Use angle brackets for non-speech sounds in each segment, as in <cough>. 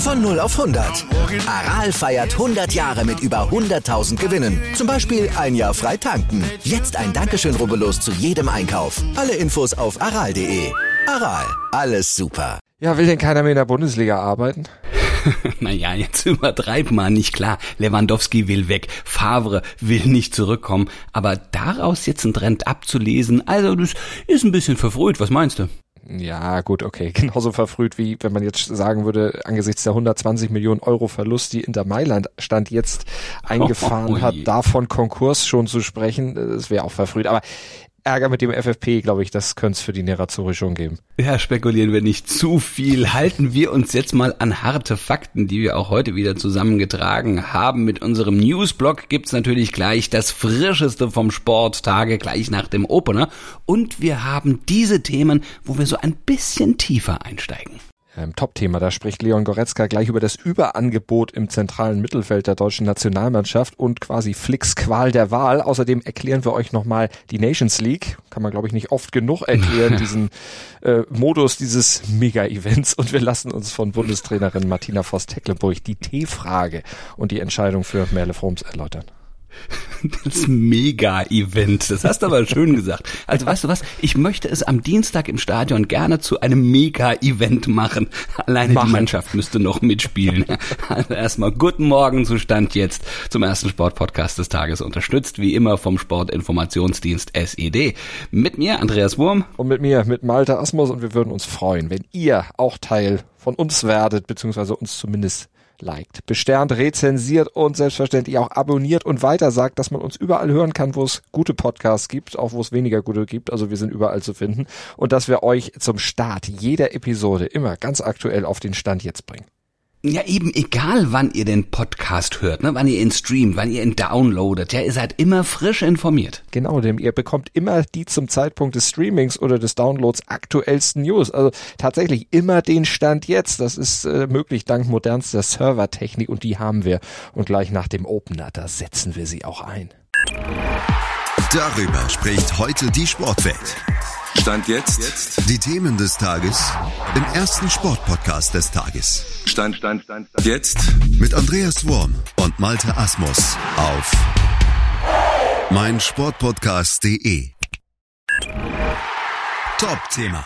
Von 0 auf 100. Aral feiert 100 Jahre mit über 100.000 Gewinnen. Zum Beispiel ein Jahr frei tanken. Jetzt ein Dankeschön, rubbellos zu jedem Einkauf. Alle Infos auf aral.de. Aral, alles super. Ja, will denn keiner mehr in der Bundesliga arbeiten? <laughs> naja, jetzt übertreib mal nicht klar. Lewandowski will weg, Favre will nicht zurückkommen. Aber daraus jetzt einen Trend abzulesen, also das ist ein bisschen verfrüht. Was meinst du? Ja, gut, okay. <laughs> Genauso verfrüht wie wenn man jetzt sagen würde, angesichts der 120 Millionen Euro Verlust, die Inter Mailand stand jetzt <laughs> eingefahren oh, hat, davon Konkurs schon zu sprechen, das wäre auch verfrüht. Aber Ärger mit dem FFP, glaube ich, das könnte es für die Nerazzurri schon geben. Ja, spekulieren wir nicht zu viel. Halten wir uns jetzt mal an harte Fakten, die wir auch heute wieder zusammengetragen haben. Mit unserem Newsblog gibt's natürlich gleich das Frischeste vom Sport, Tage gleich nach dem Opener. Und wir haben diese Themen, wo wir so ein bisschen tiefer einsteigen ähm, Top-Thema. Da spricht Leon Goretzka gleich über das Überangebot im zentralen Mittelfeld der deutschen Nationalmannschaft und quasi Flicks Qual der Wahl. Außerdem erklären wir euch nochmal die Nations League. Kann man, glaube ich, nicht oft genug erklären, <laughs> diesen äh, Modus dieses Mega-Events. Und wir lassen uns von Bundestrainerin Martina Voss-Tecklenburg die T-Frage und die Entscheidung für Merle Froms erläutern. <laughs> Das Mega-Event. Das hast du aber schön gesagt. Also weißt du was? Ich möchte es am Dienstag im Stadion gerne zu einem Mega-Event machen. Alleine machen. die Mannschaft müsste noch mitspielen. <laughs> Also erstmal guten Morgen Zustand jetzt zum ersten Sportpodcast des Tages. Unterstützt wie immer vom Sportinformationsdienst SED. Mit mir Andreas Wurm. Und mit mir, mit Malte Asmus. Und wir würden uns freuen, wenn ihr auch Teil von uns werdet, beziehungsweise uns zumindest liked, besternt, rezensiert und selbstverständlich auch abonniert und weiter sagt, dass man uns überall hören kann, wo es gute Podcasts gibt, auch wo es weniger gute gibt. Also wir sind überall zu finden und dass wir euch zum Start jeder Episode immer ganz aktuell auf den Stand jetzt bringen. Ja, eben egal, wann ihr den Podcast hört, ne? wann ihr ihn streamt, wann ihr ihn downloadet, ja, ihr seid immer frisch informiert. Genau, denn ihr bekommt immer die zum Zeitpunkt des Streamings oder des Downloads aktuellsten News. Also tatsächlich immer den Stand jetzt. Das ist äh, möglich dank modernster Servertechnik und die haben wir. Und gleich nach dem Opener, da setzen wir sie auch ein. Darüber spricht heute die Sportwelt. Stand jetzt. Die Themen des Tages im ersten Sportpodcast des Tages. Stand, Stand, Stand, Stand. Jetzt. Mit Andreas Worm und Malte Asmus auf meinsportpodcast.de. Top-Thema.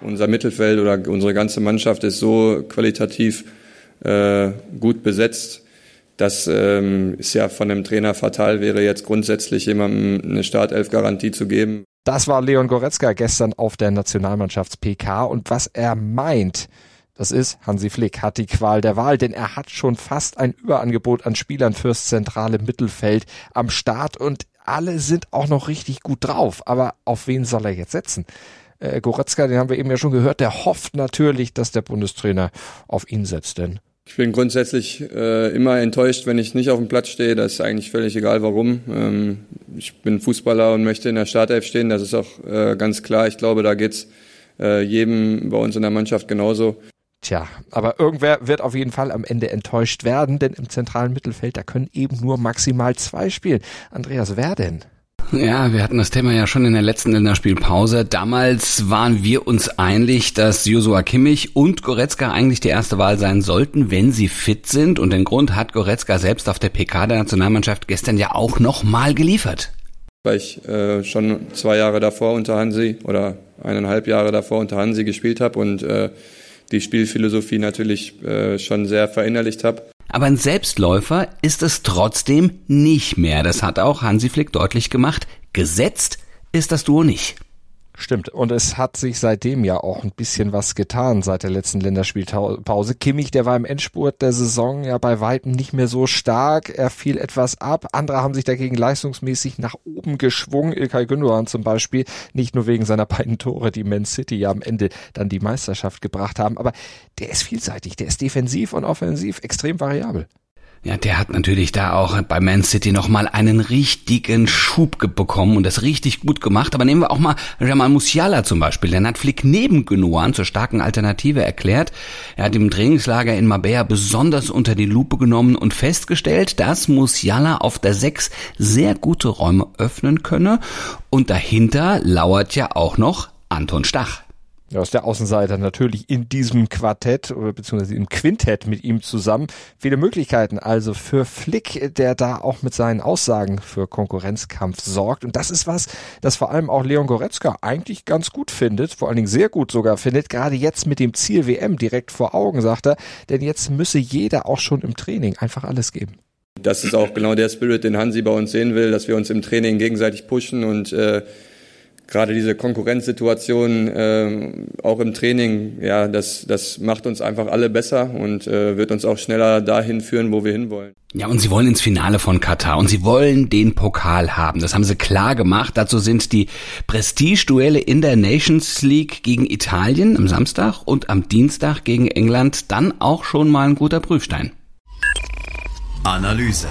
Unser Mittelfeld oder unsere ganze Mannschaft ist so qualitativ äh, gut besetzt, das ähm, ist ja von einem Trainer fatal, wäre jetzt grundsätzlich jemandem eine Startelf-Garantie zu geben. Das war Leon Goretzka gestern auf der Nationalmannschafts-PK und was er meint, das ist, Hansi Flick hat die Qual der Wahl, denn er hat schon fast ein Überangebot an Spielern fürs zentrale Mittelfeld am Start und alle sind auch noch richtig gut drauf. Aber auf wen soll er jetzt setzen? Äh, Goretzka, den haben wir eben ja schon gehört, der hofft natürlich, dass der Bundestrainer auf ihn setzt, denn ich bin grundsätzlich äh, immer enttäuscht, wenn ich nicht auf dem Platz stehe. Das ist eigentlich völlig egal, warum. Ähm, ich bin Fußballer und möchte in der Startelf stehen. Das ist auch äh, ganz klar. Ich glaube, da geht's äh, jedem bei uns in der Mannschaft genauso. Tja, aber irgendwer wird auf jeden Fall am Ende enttäuscht werden, denn im zentralen Mittelfeld, da können eben nur maximal zwei spielen. Andreas, wer denn? Ja, wir hatten das Thema ja schon in der letzten Länderspielpause. Damals waren wir uns einig, dass Joshua Kimmich und Goretzka eigentlich die erste Wahl sein sollten, wenn sie fit sind. Und den Grund hat Goretzka selbst auf der PK der Nationalmannschaft gestern ja auch nochmal geliefert. Weil ich äh, schon zwei Jahre davor unter Hansi oder eineinhalb Jahre davor unter Hansi gespielt habe und äh, die Spielphilosophie natürlich äh, schon sehr verinnerlicht habe. Aber ein Selbstläufer ist es trotzdem nicht mehr. Das hat auch Hansi Flick deutlich gemacht. Gesetzt ist das Duo nicht. Stimmt. Und es hat sich seitdem ja auch ein bisschen was getan seit der letzten Länderspielpause. Kimmich, der war im Endspurt der Saison ja bei weitem nicht mehr so stark. Er fiel etwas ab. Andere haben sich dagegen leistungsmäßig nach oben geschwungen. Ilkay Gündogan zum Beispiel. Nicht nur wegen seiner beiden Tore, die Man City ja am Ende dann die Meisterschaft gebracht haben. Aber der ist vielseitig. Der ist defensiv und offensiv extrem variabel. Ja, der hat natürlich da auch bei Man City nochmal einen richtigen Schub bekommen und das richtig gut gemacht. Aber nehmen wir auch mal Jamal Musiala zum Beispiel. Der hat Flick neben Genoan zur starken Alternative erklärt. Er hat im Trainingslager in Mabea besonders unter die Lupe genommen und festgestellt, dass Musiala auf der 6 sehr gute Räume öffnen könne. Und dahinter lauert ja auch noch Anton Stach. Ja, aus der Außenseiter natürlich in diesem Quartett oder beziehungsweise im Quintett mit ihm zusammen. Viele Möglichkeiten also für Flick, der da auch mit seinen Aussagen für Konkurrenzkampf sorgt. Und das ist was, das vor allem auch Leon Goretzka eigentlich ganz gut findet, vor allen Dingen sehr gut sogar findet, gerade jetzt mit dem Ziel WM direkt vor Augen, sagt er. Denn jetzt müsse jeder auch schon im Training einfach alles geben. Das ist auch genau der Spirit, den Hansi bei uns sehen will, dass wir uns im Training gegenseitig pushen und äh, gerade diese Konkurrenzsituation äh, auch im Training, ja, das, das macht uns einfach alle besser und äh, wird uns auch schneller dahin führen, wo wir hinwollen. Ja, und sie wollen ins Finale von Katar und sie wollen den Pokal haben. Das haben sie klar gemacht. Dazu sind die Prestige-Duelle in der Nations League gegen Italien am Samstag und am Dienstag gegen England dann auch schon mal ein guter Prüfstein. Analyse.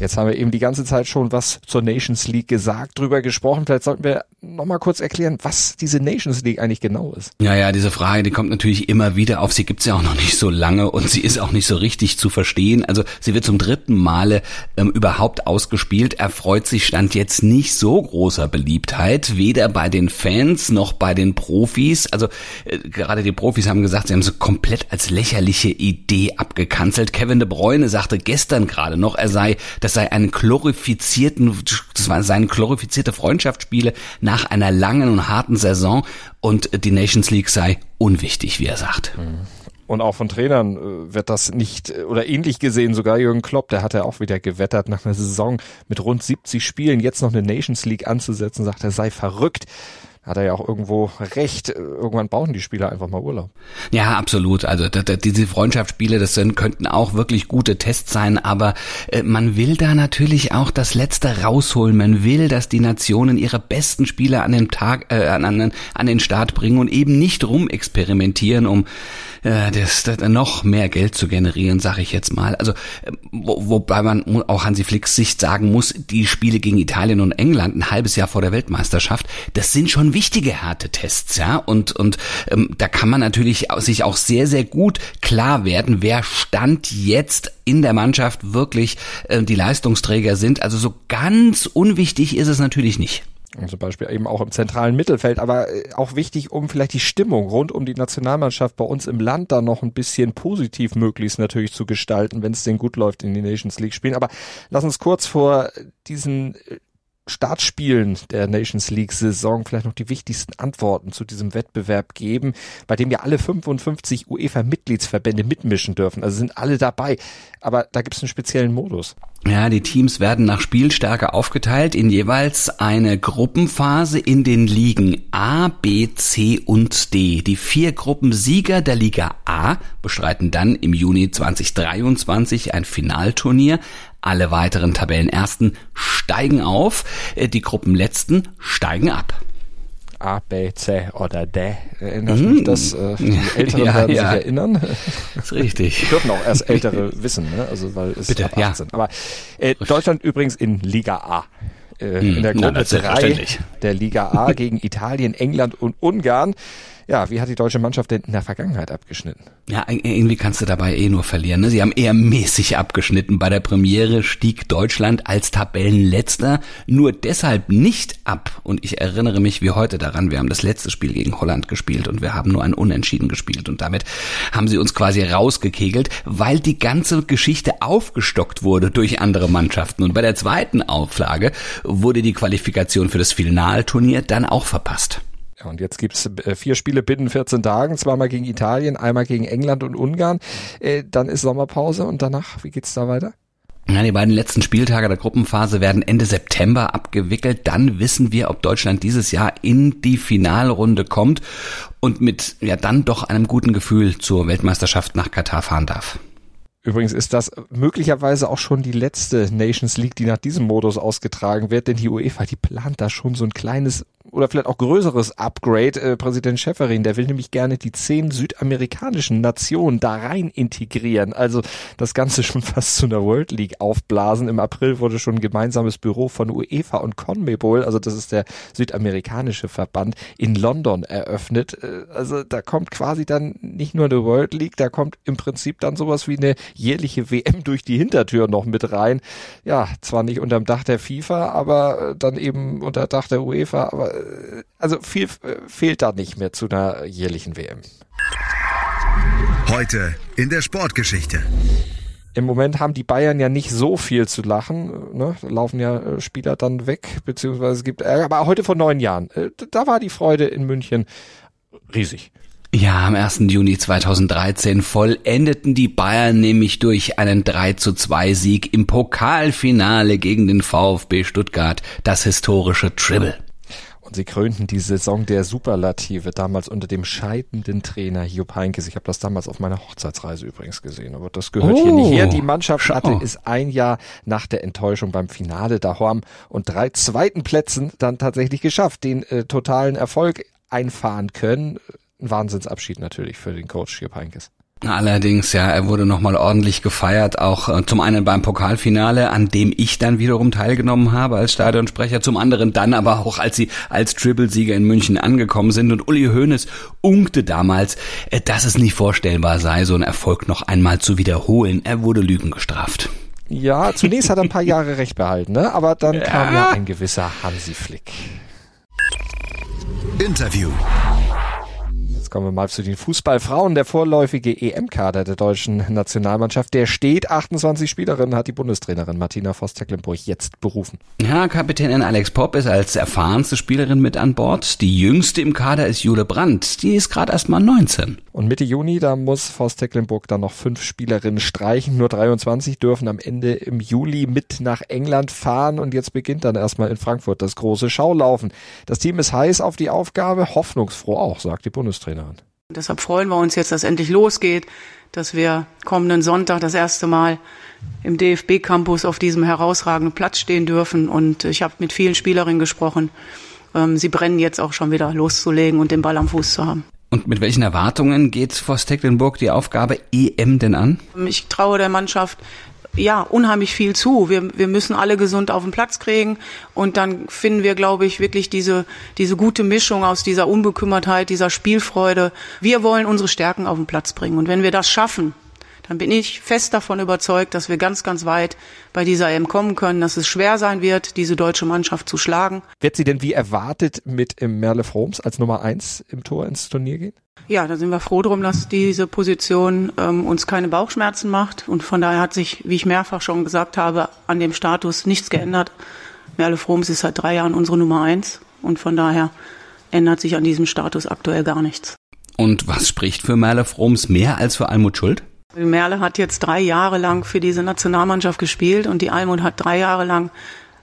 Jetzt haben wir eben die ganze Zeit schon was zur Nations League gesagt, drüber gesprochen. Vielleicht sollten wir nochmal kurz erklären, was diese Nations League eigentlich genau ist. Ja, ja, diese Frage, die kommt natürlich immer wieder auf. Sie gibt's ja auch noch nicht so lange und sie ist auch nicht so richtig zu verstehen. Also sie wird zum dritten Male ähm, überhaupt ausgespielt, erfreut sich Stand jetzt nicht so großer Beliebtheit, weder bei den Fans noch bei den Profis. Also äh, gerade die Profis haben gesagt, sie haben sie komplett als lächerliche Idee abgekanzelt. Kevin de Bruyne sagte gestern gerade noch, er sei das das sei ein glorifizierten, das war seine glorifizierte Freundschaftsspiele nach einer langen und harten Saison und die Nations League sei unwichtig, wie er sagt. Und auch von Trainern äh, wird das nicht äh, oder ähnlich gesehen. Sogar Jürgen Klopp, der hat ja auch wieder gewettert nach einer Saison mit rund 70 Spielen jetzt noch eine Nations League anzusetzen, sagt er sei verrückt hat er ja auch irgendwo recht. Irgendwann brauchen die Spieler einfach mal Urlaub. Ja, absolut. Also diese Freundschaftsspiele, das sind, könnten auch wirklich gute Tests sein, aber äh, man will da natürlich auch das Letzte rausholen. Man will, dass die Nationen ihre besten Spieler an den Tag, äh, an, an, an den Start bringen und eben nicht rumexperimentieren, um äh, das, das noch mehr Geld zu generieren, sage ich jetzt mal. Also äh, wo, wobei man auch Hansi Flicks Sicht sagen muss, die Spiele gegen Italien und England ein halbes Jahr vor der Weltmeisterschaft, das sind schon wichtige Härtetests, ja. Und, und ähm, da kann man natürlich sich auch sehr, sehr gut klar werden, wer Stand jetzt in der Mannschaft wirklich äh, die Leistungsträger sind. Also so ganz unwichtig ist es natürlich nicht. Zum Beispiel eben auch im zentralen Mittelfeld, aber äh, auch wichtig, um vielleicht die Stimmung rund um die Nationalmannschaft bei uns im Land da noch ein bisschen positiv möglichst natürlich zu gestalten, wenn es denn gut läuft in die Nations League spielen. Aber lass uns kurz vor diesen äh, Startspielen der Nations League Saison vielleicht noch die wichtigsten Antworten zu diesem Wettbewerb geben, bei dem ja alle 55 UEFA Mitgliedsverbände mitmischen dürfen. Also sind alle dabei. Aber da gibt es einen speziellen Modus. Ja, die Teams werden nach Spielstärke aufgeteilt in jeweils eine Gruppenphase in den Ligen A, B, C und D. Die vier Gruppensieger der Liga A bestreiten dann im Juni 2023 ein Finalturnier. Alle weiteren Tabellenersten steigen auf, äh, die Gruppenletzten steigen ab. A, B, C oder D. Erinnert mm. mich das? Äh, die <laughs> Älteren ja, werden ja. sich erinnern. Das ist richtig. Dürfen auch erst Ältere <laughs> wissen, ne? also weil es Bitte, ab 18. Ja. Aber äh, Deutschland übrigens in Liga A. Äh, mm. in der Gruppe 3 der Liga A gegen Italien, England und Ungarn. Ja, wie hat die deutsche Mannschaft denn in der Vergangenheit abgeschnitten? Ja, irgendwie kannst du dabei eh nur verlieren. Ne? Sie haben eher mäßig abgeschnitten. Bei der Premiere stieg Deutschland als Tabellenletzter nur deshalb nicht ab. Und ich erinnere mich wie heute daran, wir haben das letzte Spiel gegen Holland gespielt und wir haben nur ein Unentschieden gespielt. Und damit haben sie uns quasi rausgekegelt, weil die ganze Geschichte aufgestockt wurde durch andere Mannschaften. Und bei der zweiten Auflage wurde die Qualifikation für das Finalturnier dann auch verpasst. Ja, und jetzt gibt's äh, vier Spiele binnen 14 Tagen, zweimal gegen Italien, einmal gegen England und Ungarn. Äh, dann ist Sommerpause und danach, wie geht's da weiter? Ja, die beiden letzten Spieltage der Gruppenphase werden Ende September abgewickelt. Dann wissen wir, ob Deutschland dieses Jahr in die Finalrunde kommt und mit ja dann doch einem guten Gefühl zur Weltmeisterschaft nach Katar fahren darf. Übrigens ist das möglicherweise auch schon die letzte Nations League, die nach diesem Modus ausgetragen wird, denn die UEFA, die plant da schon so ein kleines oder vielleicht auch größeres Upgrade. Äh, Präsident Schäferin, der will nämlich gerne die zehn südamerikanischen Nationen da rein integrieren. Also das Ganze <laughs> schon fast zu einer World League aufblasen. Im April wurde schon ein gemeinsames Büro von UEFA und CONMEBOL, also das ist der südamerikanische Verband, in London eröffnet. Äh, also da kommt quasi dann nicht nur eine World League, da kommt im Prinzip dann sowas wie eine jährliche WM durch die Hintertür noch mit rein. Ja, zwar nicht unterm Dach der FIFA, aber äh, dann eben unter Dach der UEFA, aber also viel äh, fehlt da nicht mehr zu einer jährlichen WM. Heute in der Sportgeschichte. Im Moment haben die Bayern ja nicht so viel zu lachen. Ne? Da laufen ja äh, Spieler dann weg, beziehungsweise es gibt Ärger. Aber heute vor neun Jahren, äh, da war die Freude in München riesig. Ja, am 1. Juni 2013 vollendeten die Bayern nämlich durch einen 3 zu 2 Sieg im Pokalfinale gegen den VfB Stuttgart das historische Tribble. Und sie krönten die Saison der Superlative, damals unter dem scheidenden Trainer Jupp Heynckes. Ich habe das damals auf meiner Hochzeitsreise übrigens gesehen, aber das gehört oh, hier nicht her. Die Mannschaft hatte es ein Jahr nach der Enttäuschung beim Finale daheim und drei zweiten Plätzen dann tatsächlich geschafft, den äh, totalen Erfolg einfahren können. Ein Wahnsinnsabschied natürlich für den Coach Jupp Heynckes. Allerdings, ja, er wurde nochmal ordentlich gefeiert, auch äh, zum einen beim Pokalfinale, an dem ich dann wiederum teilgenommen habe als Stadionsprecher, zum anderen dann aber auch, als sie als Triple-Sieger in München angekommen sind und Uli Hoeneß unkte damals, äh, dass es nicht vorstellbar sei, so einen Erfolg noch einmal zu wiederholen. Er wurde Lügen gestraft. Ja, zunächst hat er ein paar Jahre recht behalten, ne? aber dann ja. kam ja ein gewisser Hansi Flick. Interview. Jetzt kommen wir mal zu den Fußballfrauen. Der vorläufige EM-Kader der deutschen Nationalmannschaft, der steht. 28 Spielerinnen hat die Bundestrainerin Martina Voss-Tecklenburg jetzt berufen. Ja, Kapitänin Alex Popp ist als erfahrenste Spielerin mit an Bord. Die jüngste im Kader ist Jule Brandt. Die ist gerade erst mal 19. Und Mitte Juni, da muss Voss-Tecklenburg dann noch fünf Spielerinnen streichen. Nur 23 dürfen am Ende im Juli mit nach England fahren. Und jetzt beginnt dann erstmal in Frankfurt das große Schaulaufen. Das Team ist heiß auf die Aufgabe, hoffnungsfroh auch, sagt die Bundestrainerin. Jahren. Deshalb freuen wir uns jetzt, dass endlich losgeht, dass wir kommenden Sonntag das erste Mal im DFB-Campus auf diesem herausragenden Platz stehen dürfen. Und ich habe mit vielen Spielerinnen gesprochen. Ähm, sie brennen jetzt auch schon wieder loszulegen und den Ball am Fuß zu haben. Und mit welchen Erwartungen geht Forst Tecklenburg die Aufgabe EM denn an? Ich traue der Mannschaft ja, unheimlich viel zu. Wir, wir müssen alle gesund auf den Platz kriegen und dann finden wir, glaube ich, wirklich diese, diese gute Mischung aus dieser Unbekümmertheit, dieser Spielfreude. Wir wollen unsere Stärken auf den Platz bringen und wenn wir das schaffen, dann bin ich fest davon überzeugt, dass wir ganz, ganz weit bei dieser EM kommen können, dass es schwer sein wird, diese deutsche Mannschaft zu schlagen. Wird sie denn wie erwartet mit Merle Froms als Nummer eins im Tor ins Turnier gehen? Ja, da sind wir froh drum, dass diese Position ähm, uns keine Bauchschmerzen macht. Und von daher hat sich, wie ich mehrfach schon gesagt habe, an dem Status nichts geändert. Merle Froms ist seit drei Jahren unsere Nummer eins. Und von daher ändert sich an diesem Status aktuell gar nichts. Und was spricht für Merle Froms mehr als für Almut Schuld? Merle hat jetzt drei Jahre lang für diese Nationalmannschaft gespielt und die Almut hat drei Jahre lang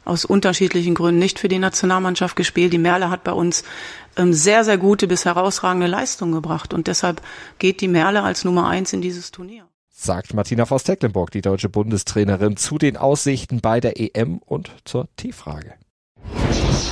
aus unterschiedlichen Gründen nicht für die Nationalmannschaft gespielt. Die Merle hat bei uns sehr, sehr gute bis herausragende Leistungen gebracht und deshalb geht die Merle als Nummer eins in dieses Turnier. Sagt Martina Voss-Tecklenburg, die deutsche Bundestrainerin, zu den Aussichten bei der EM und zur T-Frage.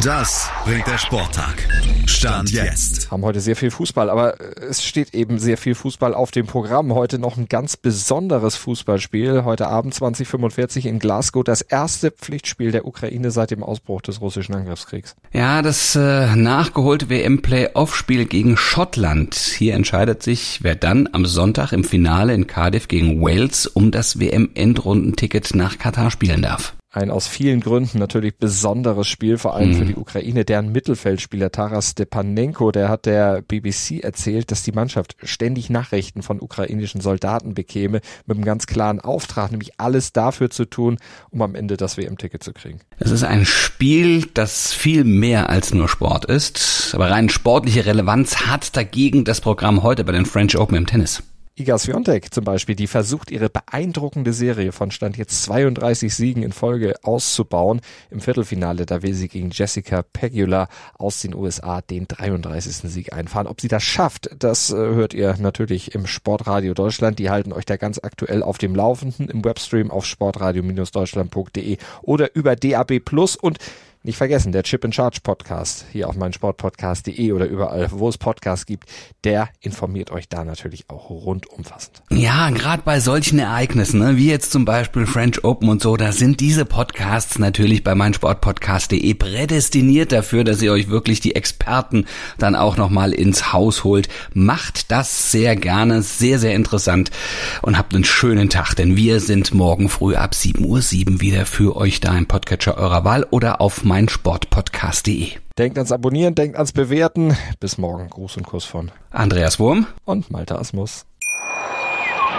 Das bringt der Sporttag. Stand jetzt. Haben heute sehr viel Fußball, aber es steht eben sehr viel Fußball auf dem Programm. Heute noch ein ganz besonderes Fußballspiel. Heute Abend 2045 in Glasgow. Das erste Pflichtspiel der Ukraine seit dem Ausbruch des russischen Angriffskriegs. Ja, das äh, nachgeholte WM-Playoff-Spiel gegen Schottland. Hier entscheidet sich, wer dann am Sonntag im Finale in Cardiff gegen Wales um das WM-Endrundenticket nach Katar spielen darf ein aus vielen Gründen natürlich besonderes Spiel, vor allem mhm. für die Ukraine. Deren Mittelfeldspieler Taras Stepanenko, der hat der BBC erzählt, dass die Mannschaft ständig Nachrichten von ukrainischen Soldaten bekäme, mit einem ganz klaren Auftrag, nämlich alles dafür zu tun, um am Ende das WM-Ticket zu kriegen. Es ist ein Spiel, das viel mehr als nur Sport ist, aber rein sportliche Relevanz hat dagegen das Programm heute bei den French Open im Tennis. Iga Swiatek zum Beispiel, die versucht ihre beeindruckende Serie von Stand jetzt 32 Siegen in Folge auszubauen. Im Viertelfinale, da will sie gegen Jessica Pegula aus den USA den 33. Sieg einfahren. Ob sie das schafft, das äh, hört ihr natürlich im Sportradio Deutschland. Die halten euch da ganz aktuell auf dem Laufenden im Webstream auf sportradio-deutschland.de oder über DAB Plus und nicht vergessen, der Chip in Charge Podcast hier auf meinsportpodcast.de oder überall, wo es Podcasts gibt, der informiert euch da natürlich auch rundumfassend. Ja, gerade bei solchen Ereignissen, ne, wie jetzt zum Beispiel French Open und so, da sind diese Podcasts natürlich bei meinsportpodcast.de prädestiniert dafür, dass ihr euch wirklich die Experten dann auch nochmal ins Haus holt. Macht das sehr gerne, sehr, sehr interessant und habt einen schönen Tag, denn wir sind morgen früh ab 7.07 Uhr wieder für euch da im Podcatcher eurer Wahl oder auf meinsportpodcast.de. Denkt ans Abonnieren, denkt ans Bewerten. Bis morgen. Gruß und Kuss von Andreas Wurm und Malte Asmus.